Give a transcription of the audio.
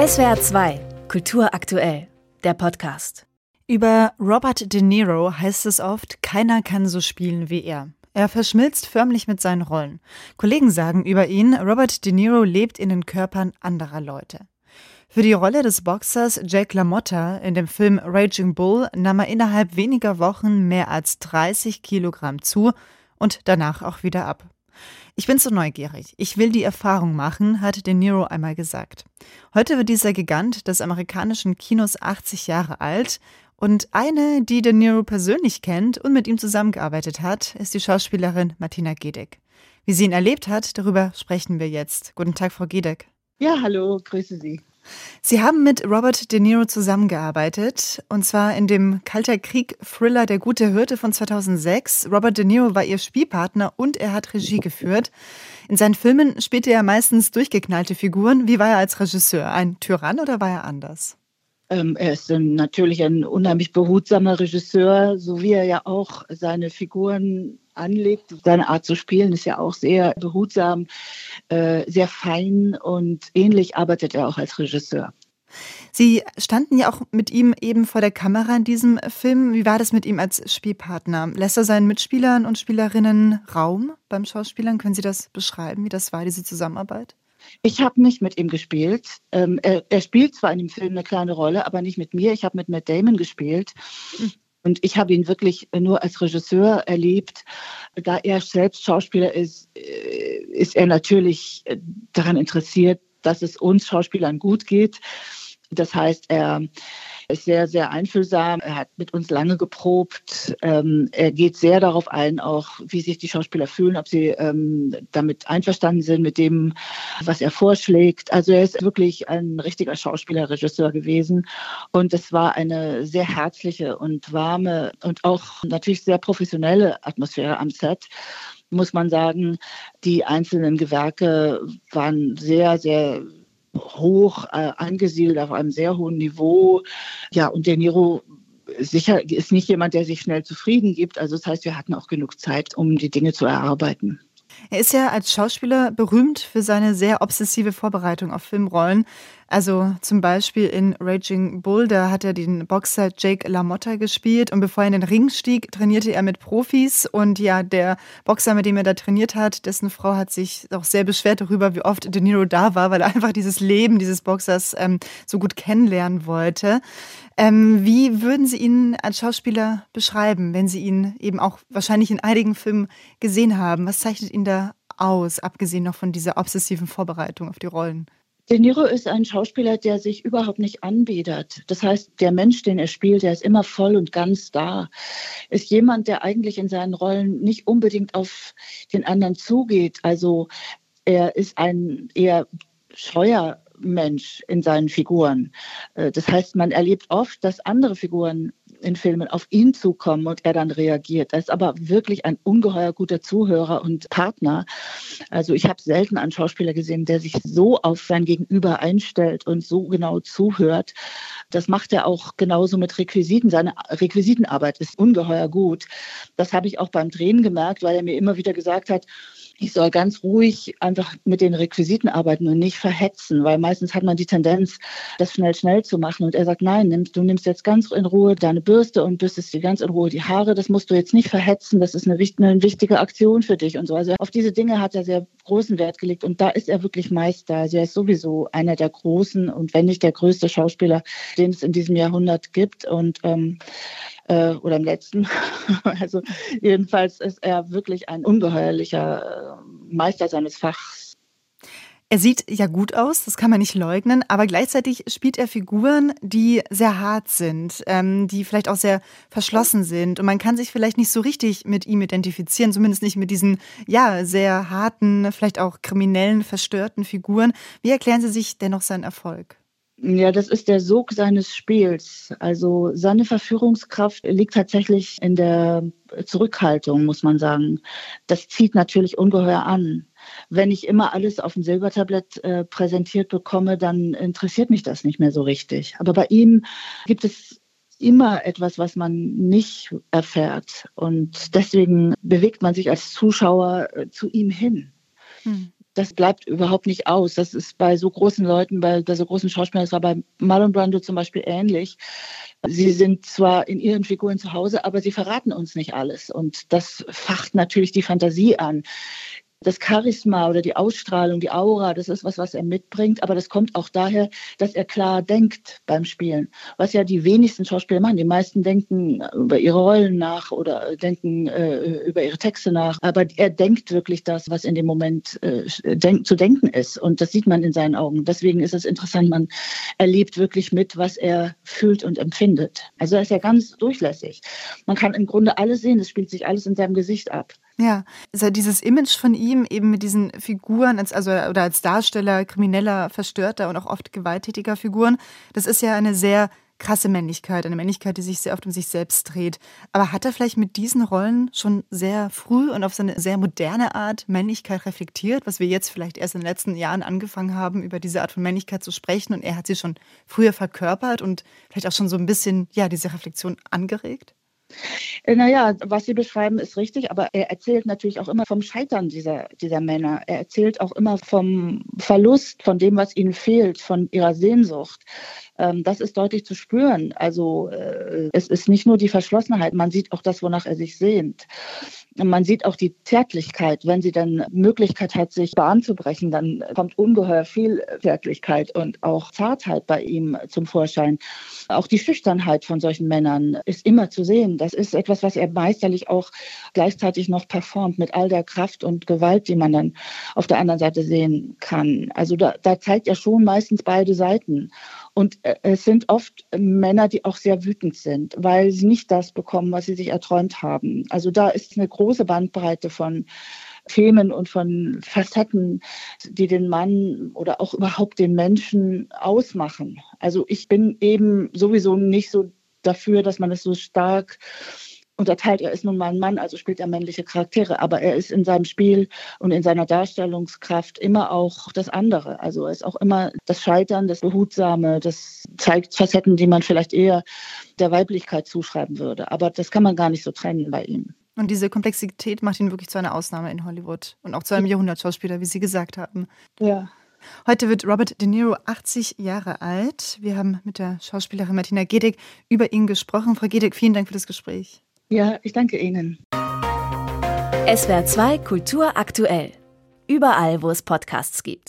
SWR 2, Kultur aktuell, der Podcast. Über Robert De Niro heißt es oft, keiner kann so spielen wie er. Er verschmilzt förmlich mit seinen Rollen. Kollegen sagen über ihn, Robert De Niro lebt in den Körpern anderer Leute. Für die Rolle des Boxers Jake LaMotta in dem Film Raging Bull nahm er innerhalb weniger Wochen mehr als 30 Kilogramm zu und danach auch wieder ab. Ich bin so neugierig. Ich will die Erfahrung machen, hat De Niro einmal gesagt. Heute wird dieser Gigant des amerikanischen Kinos 80 Jahre alt und eine, die De Niro persönlich kennt und mit ihm zusammengearbeitet hat, ist die Schauspielerin Martina Gedeck. Wie sie ihn erlebt hat, darüber sprechen wir jetzt. Guten Tag, Frau Gedeck. Ja, hallo, grüße Sie. Sie haben mit Robert De Niro zusammengearbeitet, und zwar in dem Kalter Krieg-Thriller Der gute Hirte von 2006. Robert De Niro war ihr Spielpartner und er hat Regie geführt. In seinen Filmen spielte er meistens durchgeknallte Figuren. Wie war er als Regisseur? Ein Tyrann oder war er anders? Ähm, er ist natürlich ein unheimlich behutsamer Regisseur, so wie er ja auch seine Figuren anlegt. Seine Art zu spielen ist ja auch sehr behutsam, äh, sehr fein und ähnlich arbeitet er auch als Regisseur. Sie standen ja auch mit ihm eben vor der Kamera in diesem Film. Wie war das mit ihm als Spielpartner? Lässt er seinen Mitspielern und Spielerinnen Raum beim Schauspielern? Können Sie das beschreiben, wie das war, diese Zusammenarbeit? Ich habe nicht mit ihm gespielt. Ähm, er, er, spielt zwar in dem Film eine kleine Rolle, aber nicht mit mir. Ich habe mit Matt Damon gespielt. Hm. Und ich habe ihn wirklich nur als Regisseur erlebt. Da er selbst Schauspieler ist, äh, ist er natürlich äh, daran interessiert, dass es uns Schauspielern gut geht. Das heißt, er ist sehr, sehr einfühlsam. Er hat mit uns lange geprobt. Ähm, er geht sehr darauf ein, auch wie sich die Schauspieler fühlen, ob sie ähm, damit einverstanden sind mit dem, was er vorschlägt. Also er ist wirklich ein richtiger Schauspieler, Regisseur gewesen. Und es war eine sehr herzliche und warme und auch natürlich sehr professionelle Atmosphäre am Set muss man sagen, die einzelnen Gewerke waren sehr, sehr hoch äh, angesiedelt, auf einem sehr hohen Niveau. Ja, und der Niro sicher ist nicht jemand, der sich schnell zufrieden gibt. Also das heißt, wir hatten auch genug Zeit, um die Dinge zu erarbeiten. Er ist ja als Schauspieler berühmt für seine sehr obsessive Vorbereitung auf Filmrollen. Also zum Beispiel in Raging Bull, da hat er den Boxer Jake LaMotta gespielt und bevor er in den Ring stieg, trainierte er mit Profis und ja, der Boxer, mit dem er da trainiert hat, dessen Frau hat sich auch sehr beschwert darüber, wie oft De Niro da war, weil er einfach dieses Leben dieses Boxers ähm, so gut kennenlernen wollte. Ähm, wie würden Sie ihn als Schauspieler beschreiben, wenn Sie ihn eben auch wahrscheinlich in einigen Filmen gesehen haben? Was zeichnet ihn da aus, abgesehen noch von dieser obsessiven Vorbereitung auf die Rollen? De Niro ist ein Schauspieler, der sich überhaupt nicht anbiedert. Das heißt, der Mensch, den er spielt, der ist immer voll und ganz da. Ist jemand, der eigentlich in seinen Rollen nicht unbedingt auf den anderen zugeht. Also er ist ein eher scheuer Mensch in seinen Figuren. Äh, das heißt, man erlebt oft, dass andere Figuren in Filmen auf ihn zukommen und er dann reagiert. Er ist aber wirklich ein ungeheuer guter Zuhörer und Partner. Also ich habe selten einen Schauspieler gesehen, der sich so auf sein Gegenüber einstellt und so genau zuhört. Das macht er auch genauso mit Requisiten. Seine Requisitenarbeit ist ungeheuer gut. Das habe ich auch beim Drehen gemerkt, weil er mir immer wieder gesagt hat, ich soll ganz ruhig einfach mit den Requisiten arbeiten und nicht verhetzen, weil meistens hat man die Tendenz, das schnell, schnell zu machen. Und er sagt, nein, du nimmst jetzt ganz in Ruhe deine Bürste und bürstest dir ganz in Ruhe die Haare. Das musst du jetzt nicht verhetzen. Das ist eine, eine wichtige Aktion für dich und so. Also auf diese Dinge hat er sehr großen Wert gelegt und da ist er wirklich Meister. Also er ist sowieso einer der großen und wenn nicht der größte Schauspieler, den es in diesem Jahrhundert gibt. Und ähm, äh, oder im letzten. also jedenfalls ist er wirklich ein ungeheuerlicher äh, Meister seines Fachs. Er sieht ja gut aus, das kann man nicht leugnen, aber gleichzeitig spielt er Figuren, die sehr hart sind, ähm, die vielleicht auch sehr verschlossen sind und man kann sich vielleicht nicht so richtig mit ihm identifizieren, zumindest nicht mit diesen, ja, sehr harten, vielleicht auch kriminellen, verstörten Figuren. Wie erklären Sie sich dennoch seinen Erfolg? Ja, das ist der Sog seines Spiels. Also seine Verführungskraft liegt tatsächlich in der Zurückhaltung, muss man sagen. Das zieht natürlich ungeheuer an. Wenn ich immer alles auf dem Silbertablett äh, präsentiert bekomme, dann interessiert mich das nicht mehr so richtig. Aber bei ihm gibt es immer etwas, was man nicht erfährt. Und deswegen bewegt man sich als Zuschauer äh, zu ihm hin. Hm. Das bleibt überhaupt nicht aus. Das ist bei so großen Leuten, bei, bei so großen Schauspielern, das war bei Marlon Brando zum Beispiel ähnlich. Sie sind zwar in ihren Figuren zu Hause, aber sie verraten uns nicht alles. Und das facht natürlich die Fantasie an das Charisma oder die Ausstrahlung, die Aura, das ist was, was er mitbringt, aber das kommt auch daher, dass er klar denkt beim Spielen, was ja die wenigsten Schauspieler machen. Die meisten denken über ihre Rollen nach oder denken äh, über ihre Texte nach, aber er denkt wirklich das, was in dem Moment äh, denk zu denken ist und das sieht man in seinen Augen. Deswegen ist es interessant, man erlebt wirklich mit, was er fühlt und empfindet. Also er ist ja ganz durchlässig. Man kann im Grunde alles sehen, es spielt sich alles in seinem Gesicht ab. Ja, also dieses Image von ihm eben mit diesen Figuren, als, also oder als Darsteller krimineller, verstörter und auch oft gewalttätiger Figuren, das ist ja eine sehr krasse Männlichkeit, eine Männlichkeit, die sich sehr oft um sich selbst dreht. Aber hat er vielleicht mit diesen Rollen schon sehr früh und auf seine sehr moderne Art Männlichkeit reflektiert, was wir jetzt vielleicht erst in den letzten Jahren angefangen haben, über diese Art von Männlichkeit zu sprechen und er hat sie schon früher verkörpert und vielleicht auch schon so ein bisschen, ja, diese Reflexion angeregt? Äh, naja, was Sie beschreiben, ist richtig, aber er erzählt natürlich auch immer vom Scheitern dieser, dieser Männer. Er erzählt auch immer vom Verlust, von dem, was ihnen fehlt, von ihrer Sehnsucht. Ähm, das ist deutlich zu spüren. Also äh, es ist nicht nur die Verschlossenheit, man sieht auch das, wonach er sich sehnt. Man sieht auch die Zärtlichkeit. Wenn sie dann Möglichkeit hat, sich Bahn zu brechen, dann kommt ungeheuer viel Zärtlichkeit und auch Zartheit bei ihm zum Vorschein. Auch die Schüchternheit von solchen Männern ist immer zu sehen. Das ist etwas, was er meisterlich auch gleichzeitig noch performt mit all der Kraft und Gewalt, die man dann auf der anderen Seite sehen kann. Also da, da zeigt er schon meistens beide Seiten. Und äh, es sind oft Männer, die auch sehr wütend sind, weil sie nicht das bekommen, was sie sich erträumt haben. Also da ist eine große Bandbreite von Themen und von Facetten, die den Mann oder auch überhaupt den Menschen ausmachen. Also ich bin eben sowieso nicht so dafür, dass man es so stark unterteilt. Er ist nun mal ein Mann, also spielt er männliche Charaktere, aber er ist in seinem Spiel und in seiner Darstellungskraft immer auch das andere. Also er ist auch immer das Scheitern, das Behutsame, das zeigt Facetten, die man vielleicht eher der Weiblichkeit zuschreiben würde. Aber das kann man gar nicht so trennen bei ihm. Und diese Komplexität macht ihn wirklich zu einer Ausnahme in Hollywood und auch zu einem Jahrhundertschauspieler, wie Sie gesagt haben. Ja. Heute wird Robert De Niro 80 Jahre alt. Wir haben mit der Schauspielerin Martina Gedig über ihn gesprochen. Frau Gedig, vielen Dank für das Gespräch. Ja, ich danke Ihnen. SWR 2 Kultur aktuell. Überall, wo es Podcasts gibt.